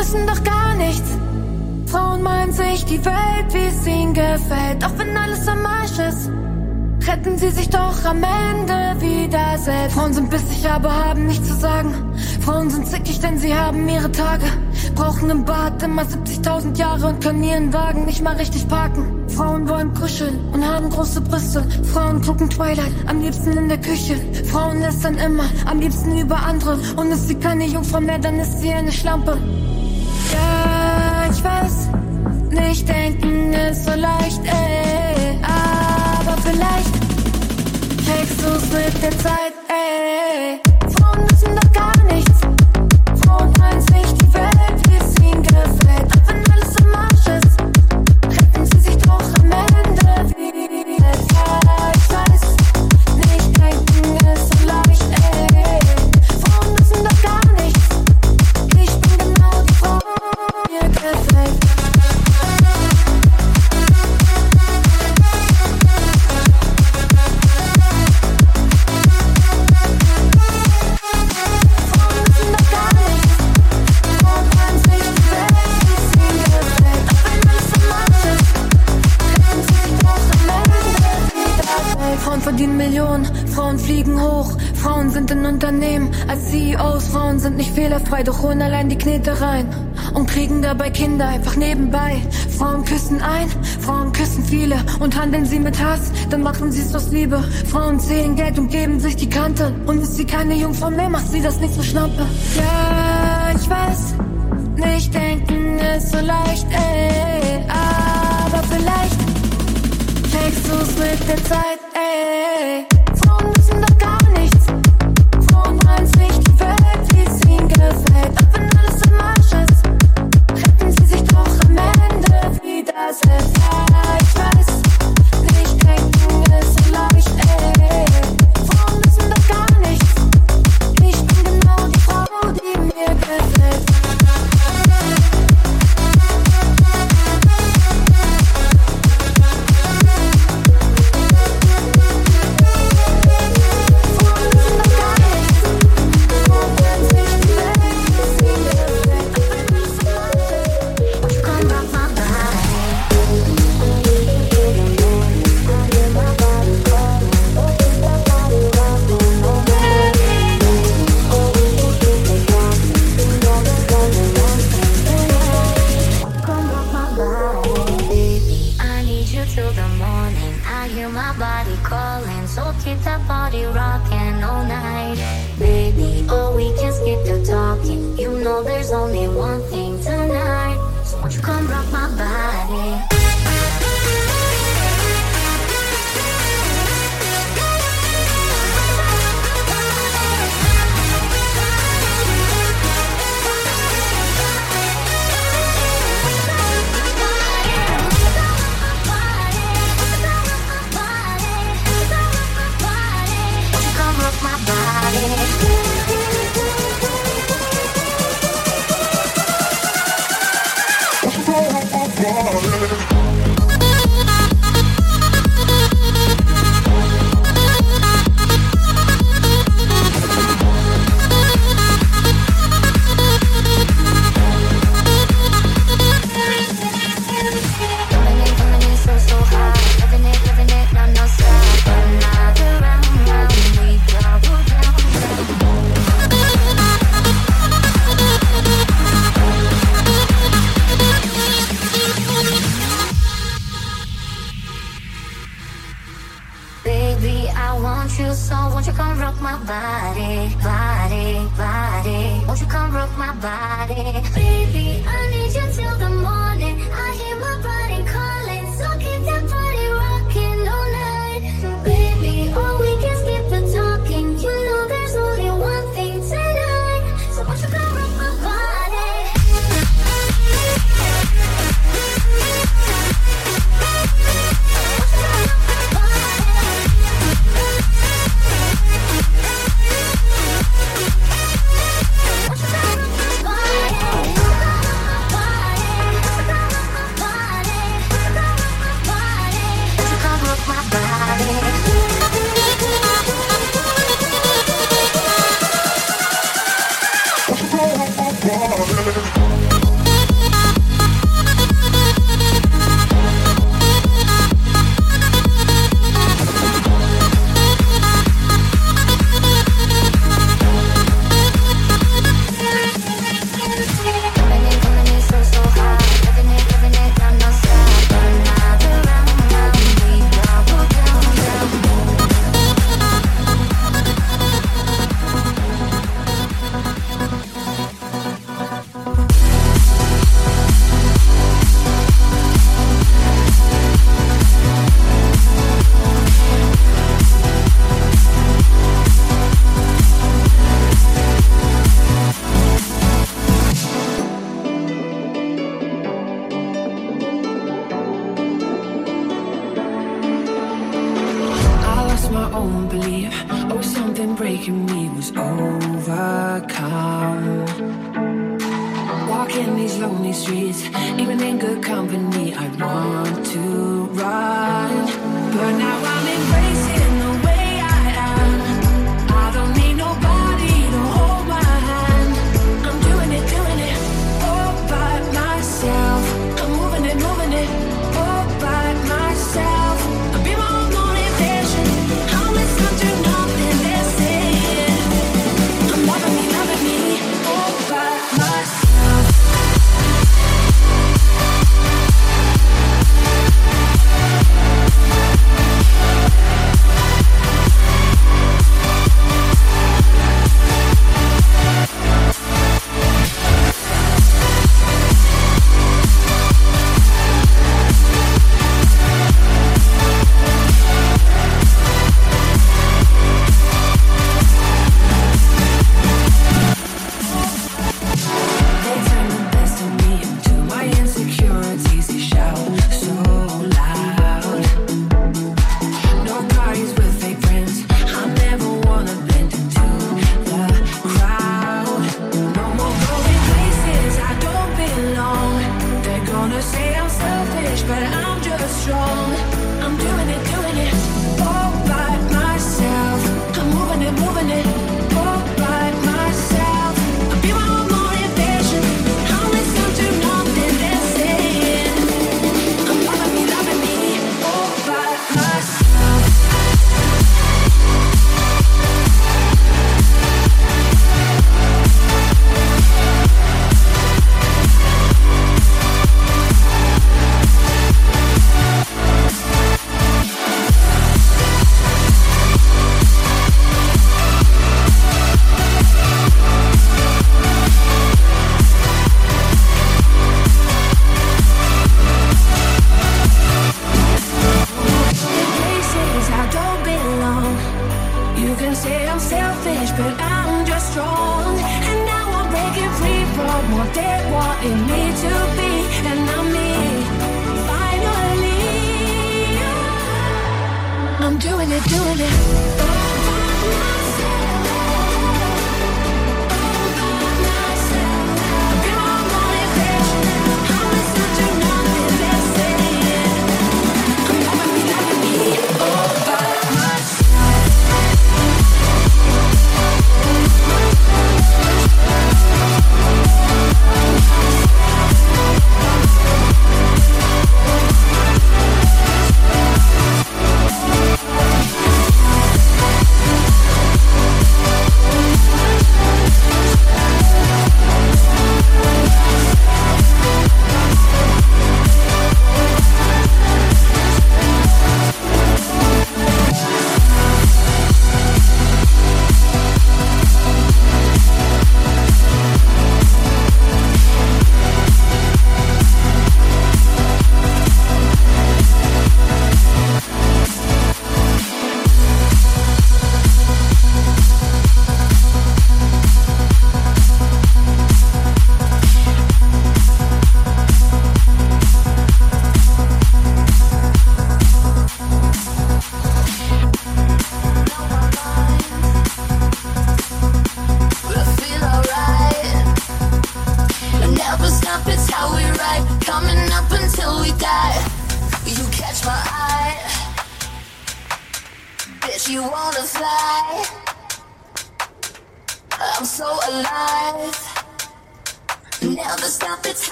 müssen doch gar nichts. Frauen meinen sich die Welt, wie es ihnen gefällt, auch wenn alles am Arsch ist. Retten sie sich doch am Ende wieder selbst. Frauen sind bissig, aber haben nichts zu sagen. Frauen sind zickig, denn sie haben ihre Tage. Brauchen im Bad immer 70.000 Jahre und können ihren Wagen nicht mal richtig parken. Frauen wollen kuscheln und haben große Brüste. Frauen gucken Twilight, am liebsten in der Küche. Frauen lästern immer, am liebsten über andere. Und ist sie keine Jungfrau mehr, dann ist sie eine Schlampe. Ich weiß, nicht denken ist so leicht, ey. Aber vielleicht kriegst du's mit der Zeit, ey. Frauen müssen doch gar nichts. Rein und kriegen dabei Kinder einfach nebenbei. Frauen küssen ein, Frauen küssen viele und handeln sie mit Hass, dann machen sie es aus Liebe. Frauen zählen Geld und geben sich die Kante und ist sie keine Jungfrau mehr, macht sie das nicht so schnappe. Ja, ich weiß, nicht denken ist so leicht, ey, aber vielleicht kriegst du's mit der Zeit, ey. Frauen müssen doch gar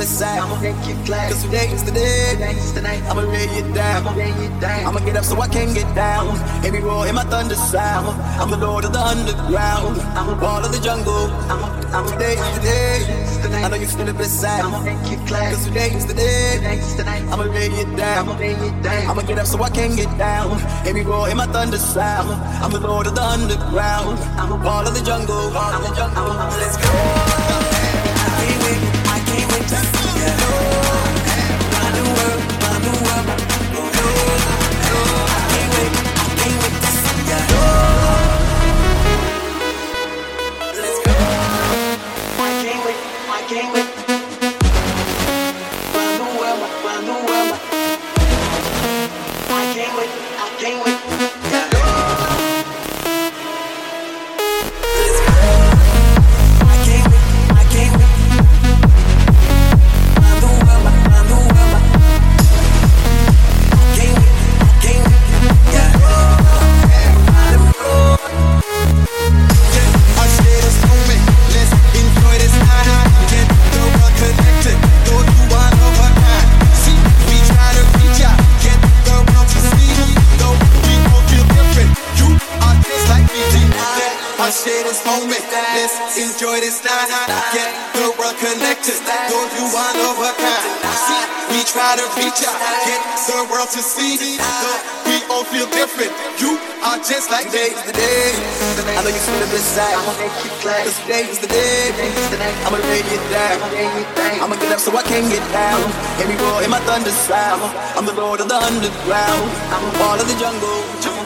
sad. I'ma make you glad. Cause today is the day. I'ma lay you down. I'ma get up so I can get down. Every roar in my thunder sound. I'm the lord of the underground. I'm a wall of the jungle. I'm today is the day. I know you feel bit sad. I'ma make you glad. Cause today is the day. I'ma lay you down. I'ma get up so I can get down. Every roar in my thunder sound. I'm the lord of the underground. I'm a wall of the jungle. Wall of the jungle. Let's go. Can't wait, I can't wait. I can't wait, to see ya. Let's today is the day. I'ma lay you down. I'ma get up so I can get down. Every roar in my thunder sound. I'm the lord of the underground. I'm a wall of the jungle.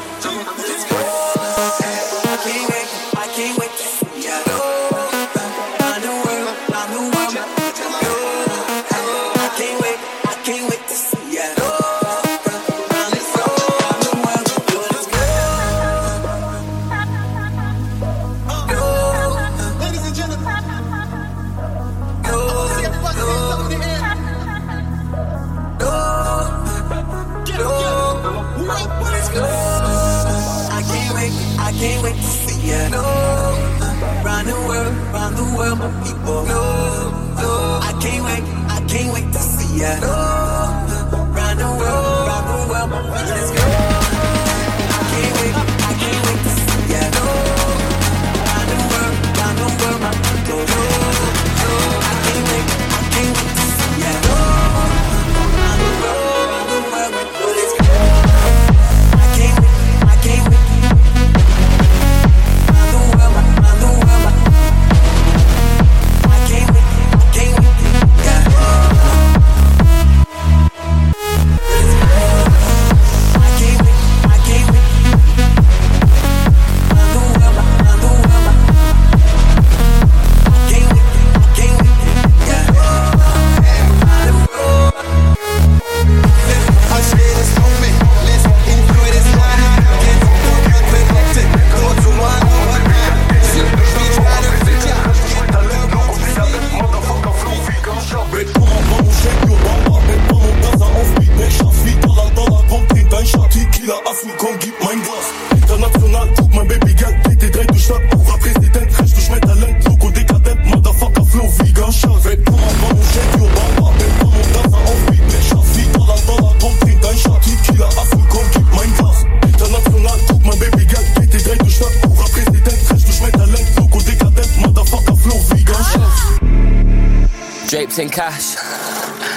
Cash.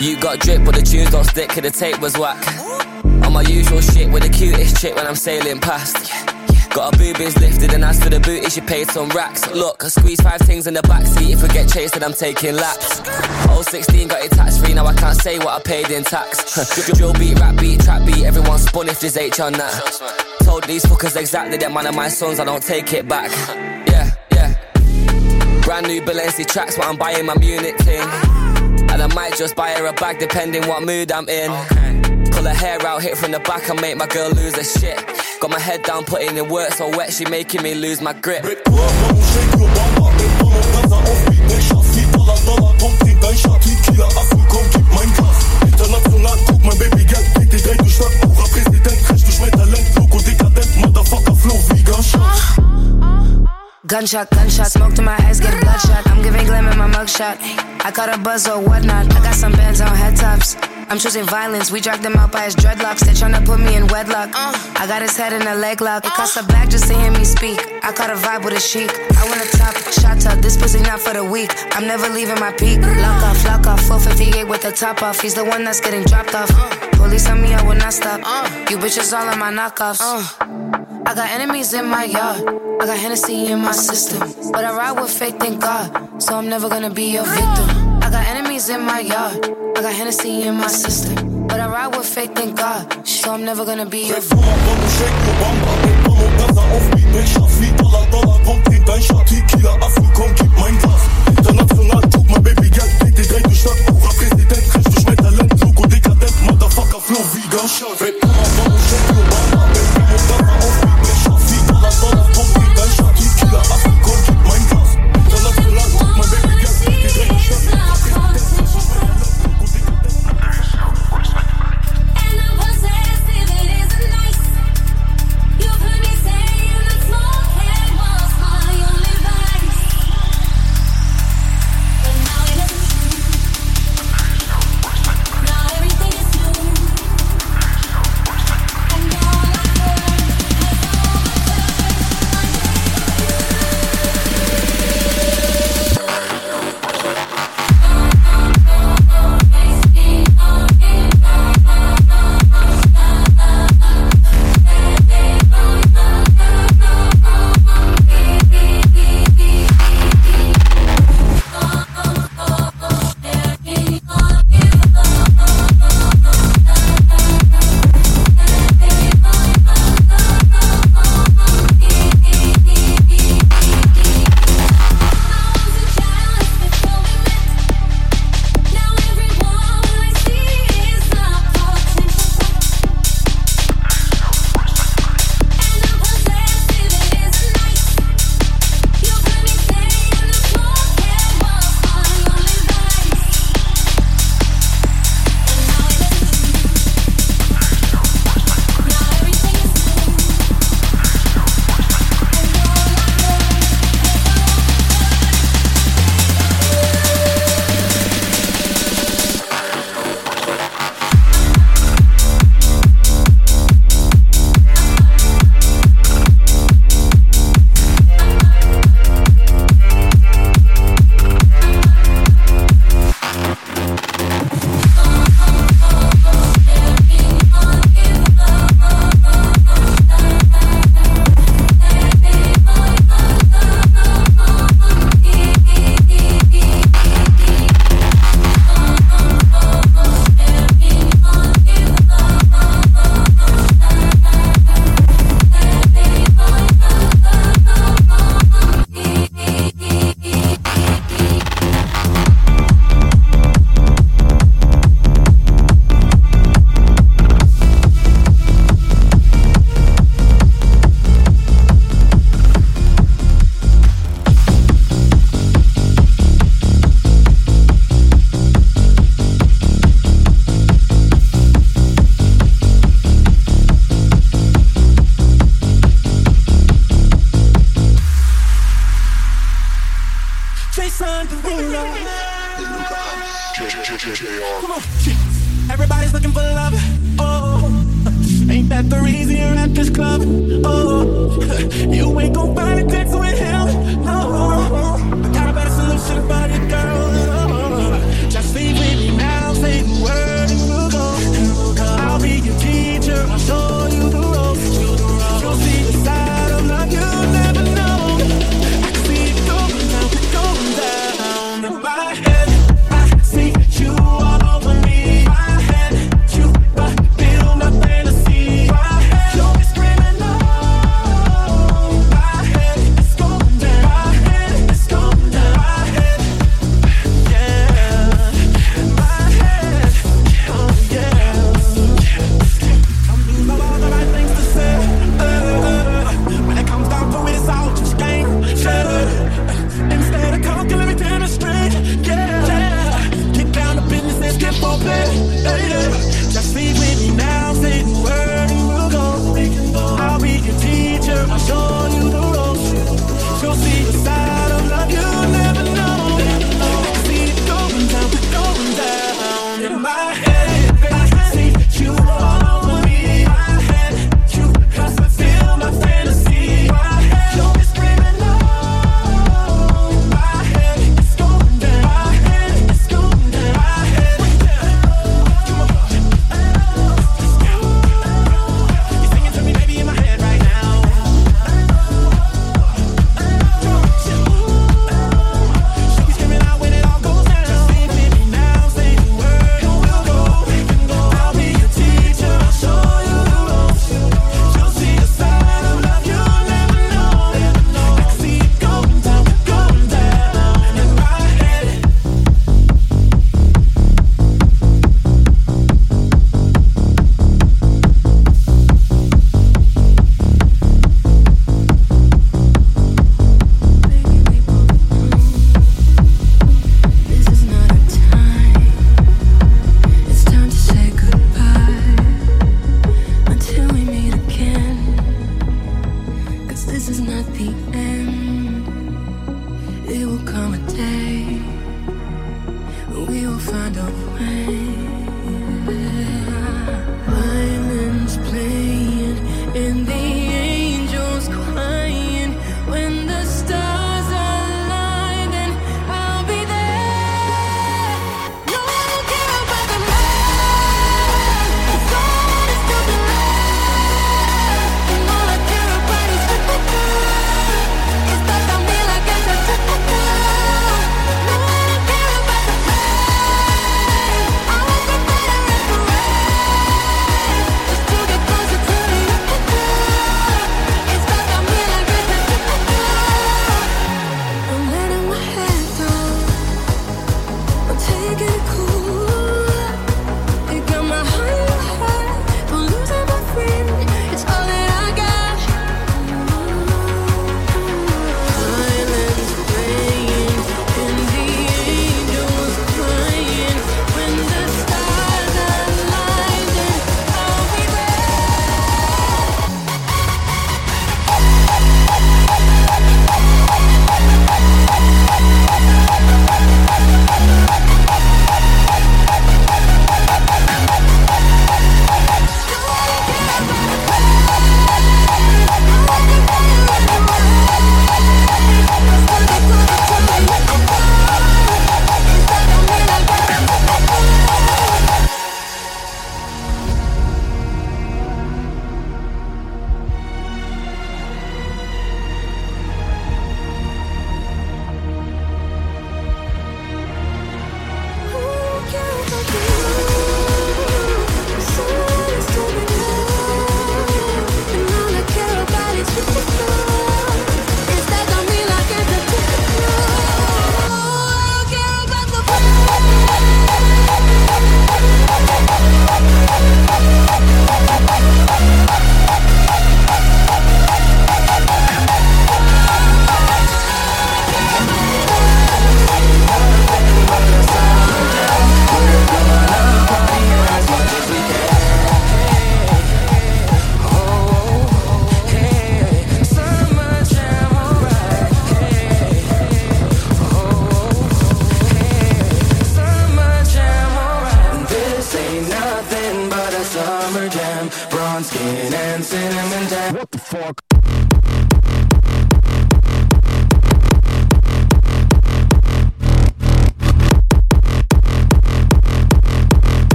You got drip, but the tunes don't stick, cause the tape was whack. On my usual shit with the cutest chick when I'm sailing past. Got her boobies lifted, and as for the booty, she paid some racks. Look, I squeeze five things in the backseat. If we get chased, then I'm taking laps. Oh, 16 got it tax free, now I can't say what I paid in tax. Drill beat, rap beat, trap beat, everyone spun if there's H on that. Told these fuckers exactly that man of my sons, I don't take it back. Yeah, yeah. Brand new Balenci tracks, but I'm buying my Munich thing. And I might just buy her a bag depending what mood I'm in. Pull her hair out, hit from the back and make my girl lose her shit. Got my head down, putting in work so wet, she making me lose my grip. Red Bamba, Bamba, shake Gunshot, gunshot, smoke to my eyes, get bloodshot. I'm giving glam in my mugshot. I caught a buzz or whatnot. I got some bands on head tops. I'm choosing violence. We dragged him out by his dreadlocks. They're trying to put me in wedlock. I got his head in a leg lock. It costs a just to hear me speak. I caught a vibe with a chic. I want a top shot up. This pussy not for the weak. I'm never leaving my peak. Lock off, lock off. 458 with the top off. He's the one that's getting dropped off. Police on me, I will not stop. You bitches all on my knockoffs. I got enemies in my yard. I got Hennessy in my system. But I ride with faith, in God. So I'm never gonna be your victim. I got enemies in my yard. I got Hennessy in my system. But I ride with faith, in God. So I'm never gonna be your victim.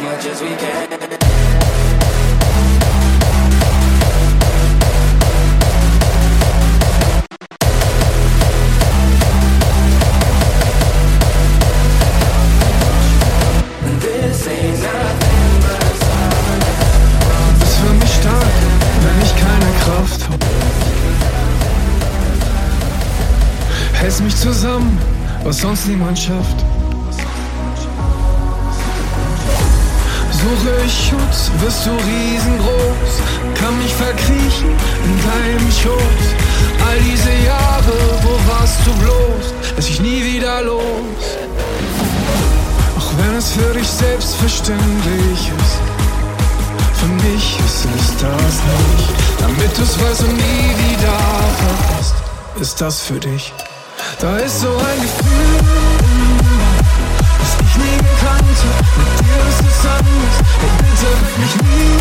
as much as we can. Hält mich zusammen, was sonst niemand schafft. Suche Schutz, wirst du riesengroß, kann mich verkriechen in deinem Schoß. All diese Jahre, wo warst du bloß, lass ich nie wieder los. Auch wenn es für dich selbstverständlich ist. Für mich ist es das nicht. Damit du's weißt und nie wieder vergisst, ist das für dich. Da ist so ein Gefühl, Mit dir ist es anders. Hey, bitte mich nie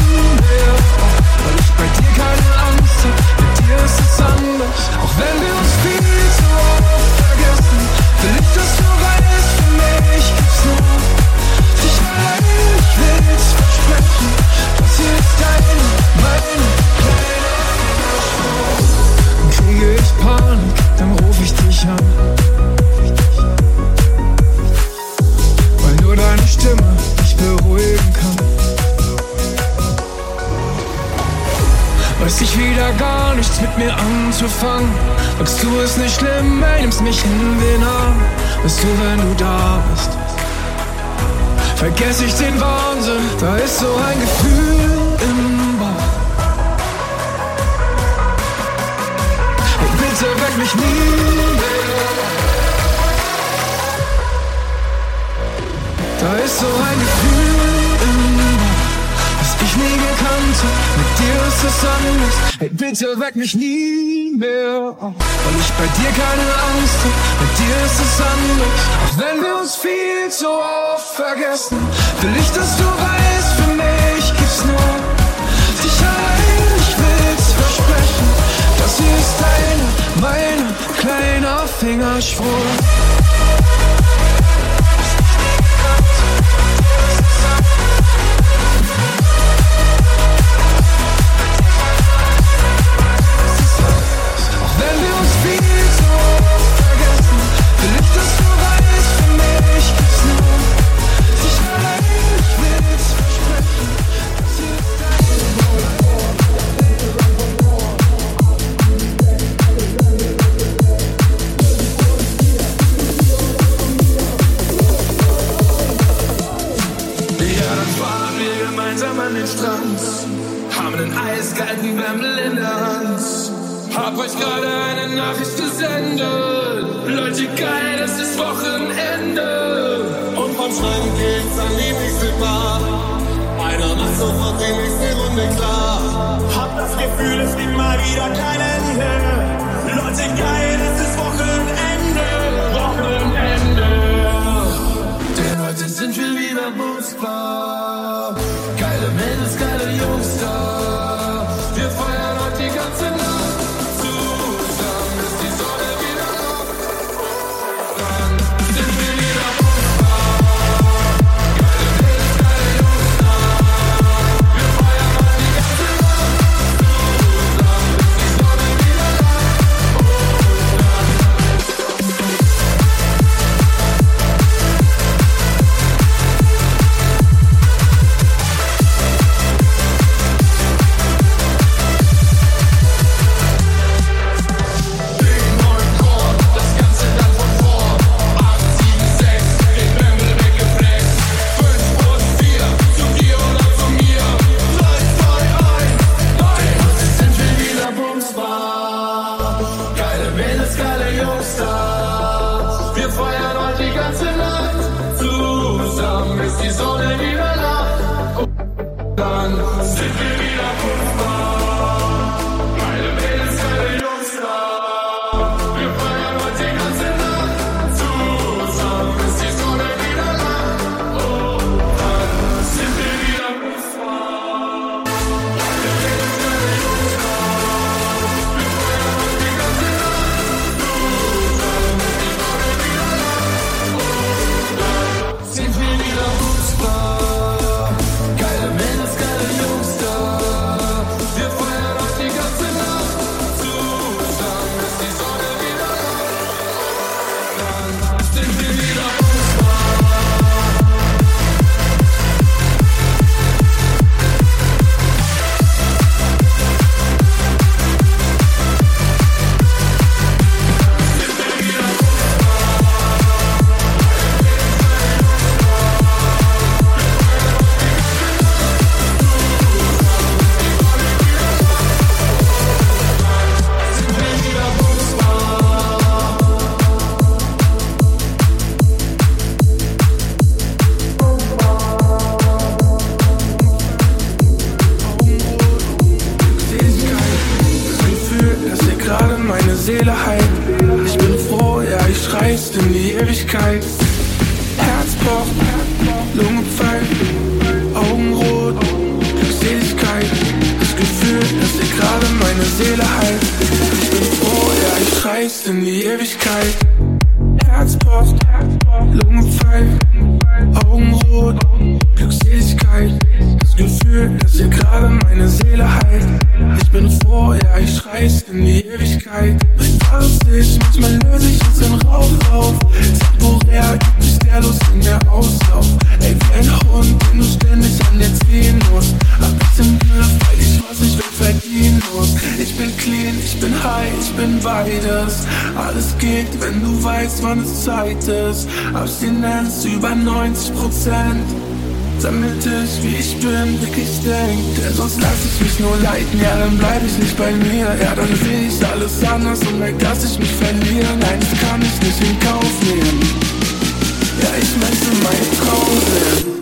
mehr. Weil ich bei dir keine Angst. Mit dir ist es anders. Auch wenn wir uns viel zu oft vergessen. Will ich, dass du weißt, für mich gibt's nur will's versprechen. Das hier ist deine, meine Weiß ich wieder gar nichts mit mir anzufangen. Sagst du es nicht schlimm, ey, nimmst mich in den Arm. Weißt du, wenn du da bist, vergess ich den Wahnsinn. Da ist so ein Gefühl im Bauch. Hey, bitte weck mich nie mehr. Da ist so ein Gefühl nie gekannt. Mit dir ist es anders. Hey, bitte weck mich nie mehr. Weil ich bei dir keine Angst hab. Mit dir ist es anders. Auch wenn wir uns viel zu oft vergessen, will ich, dass du weißt, für mich gibt's nur dich allein. Ich will's versprechen. Das hier ist deine, meine kleiner Fingerschwur. ich denk Denn sonst lass ich mich nur leiten. Ja, dann bleib ich nicht bei mir. Ja, dann seh ich alles anders und merk, dass ich mich verliere. Nein, das kann ich nicht in Kauf nehmen. Ja, ich möchte meinen Traum sehen.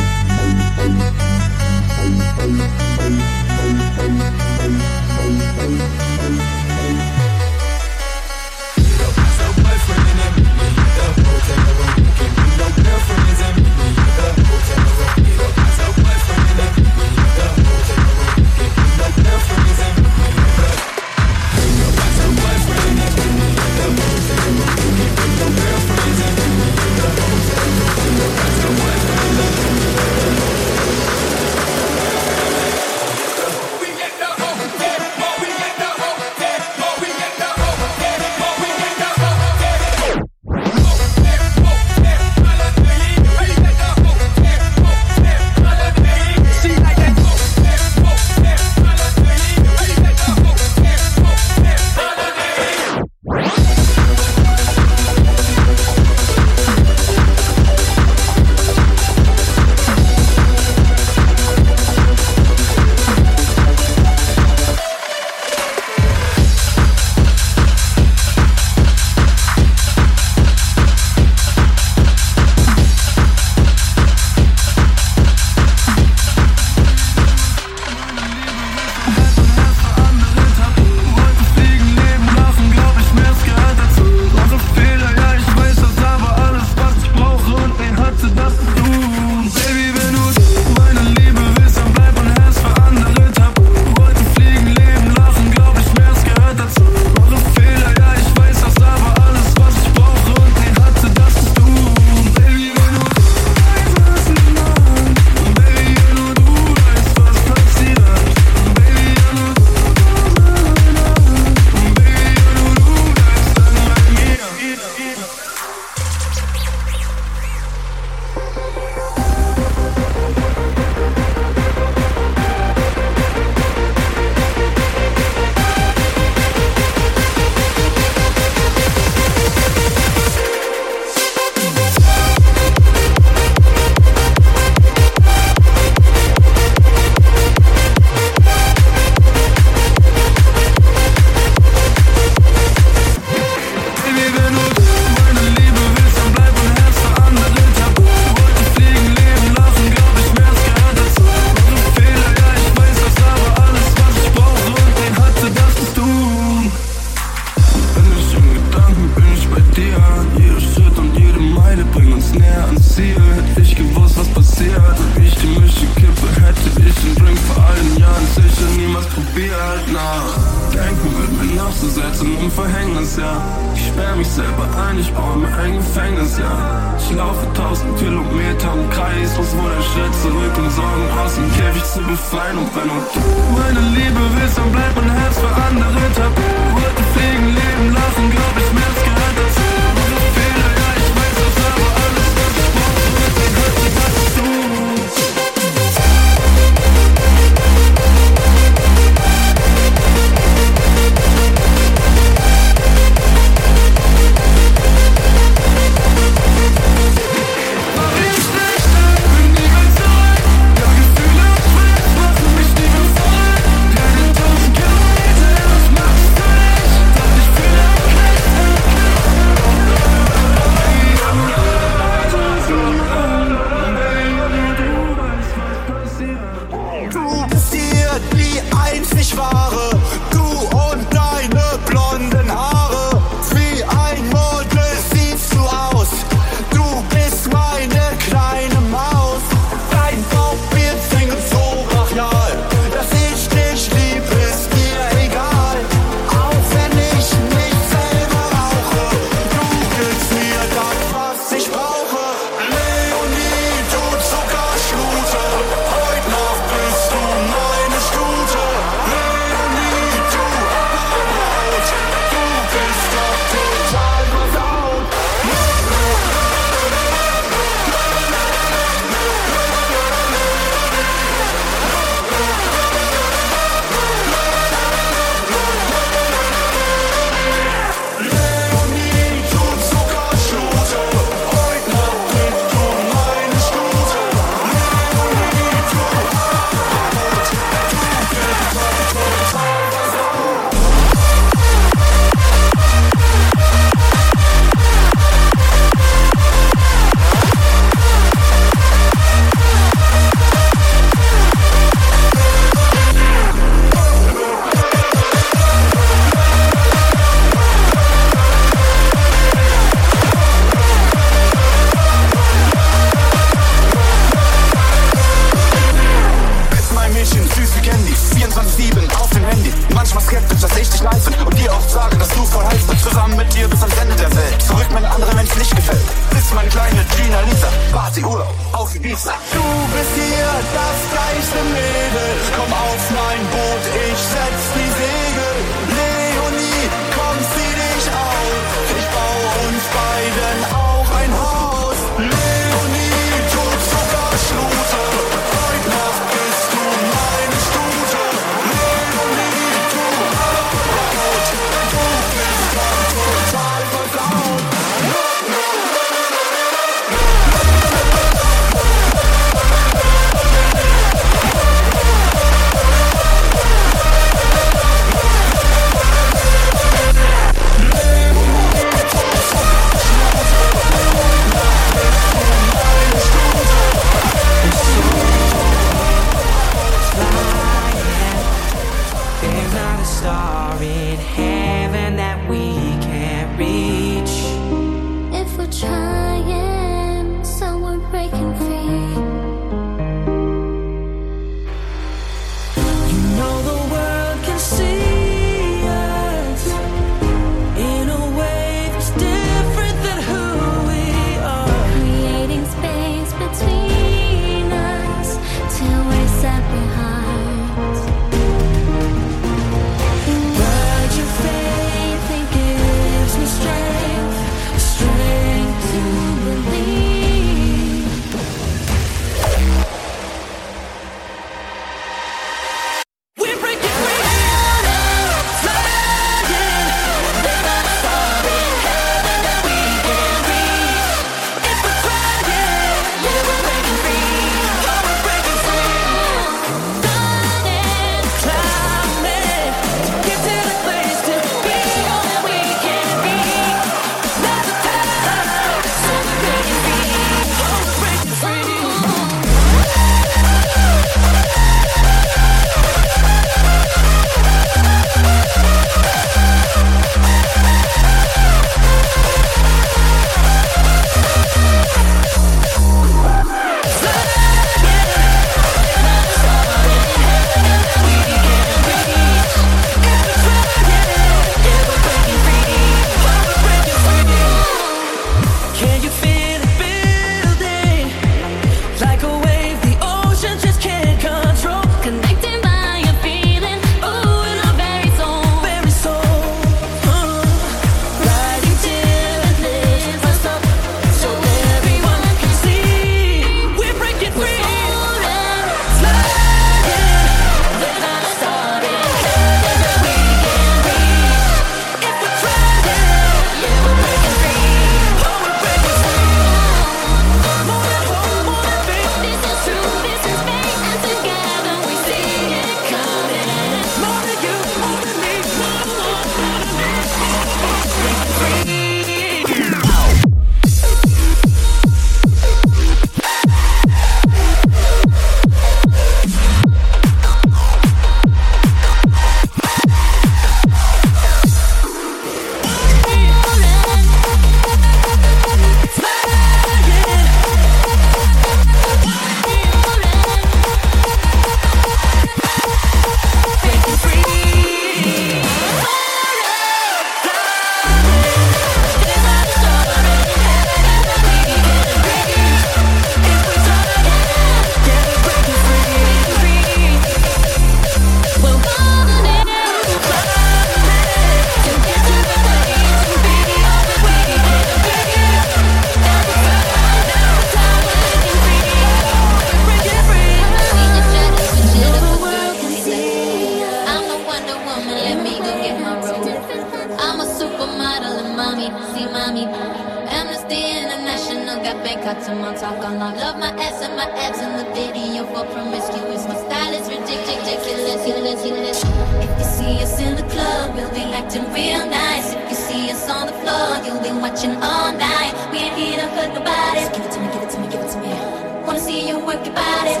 Always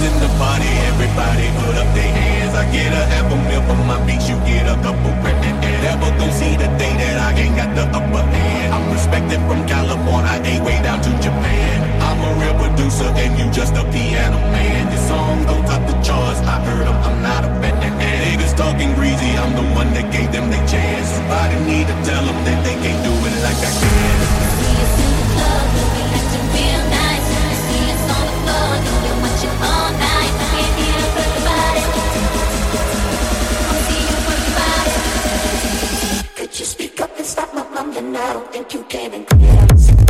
in the party, everybody put up their hands. I get a half a meal for my beats, you get a couple grand. Never gon' see the day that I ain't got the upper hand. I'm respected from California, A way down to Japan. I'm a real producer and you just a piano man. This song don't top the charts, I heard 'em, I'm not a fan. Niggas talking greasy, I'm the one that gave them their chance. Somebody need to tell them that they can't do it like I can. You speak up and stop my mumbling? I don't think you can. And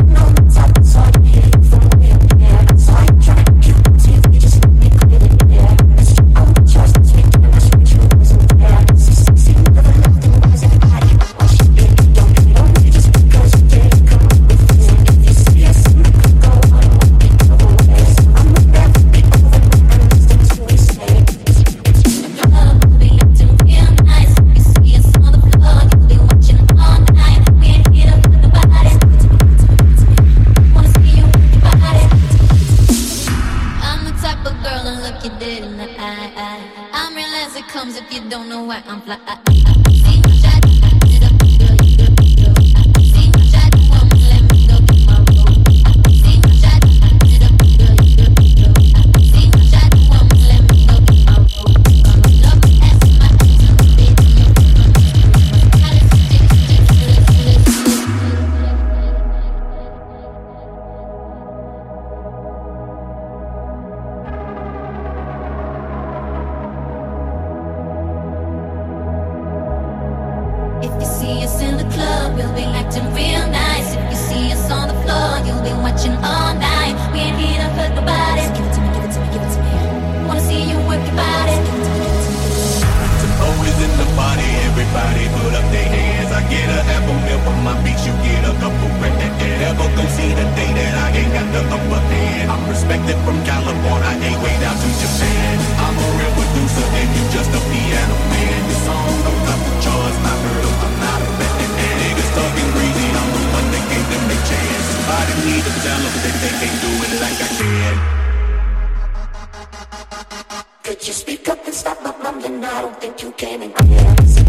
see us in the club, we'll be acting real nice. If you see us on the floor, you'll be watching all night. We ain't here to hurt nobody. Just give it to me, give it to me, give it to me. Wanna see you work your body. The party, everybody put up their hands. I get a half a meal for my beats, you get a couple grand. Never gon' see the day that I ain't got the upper hand. I'm respected from California, A way down to Japan. I'm a real producer and you just a piano man. This song don't top the charts, I heard 'em, I'm not a fan. Niggas talking greasy, I'm the one that gave them their chance. Somebody need to tell them that they can't do it like I can. Could you speak up and stop my mumbling? I don't think you came in no,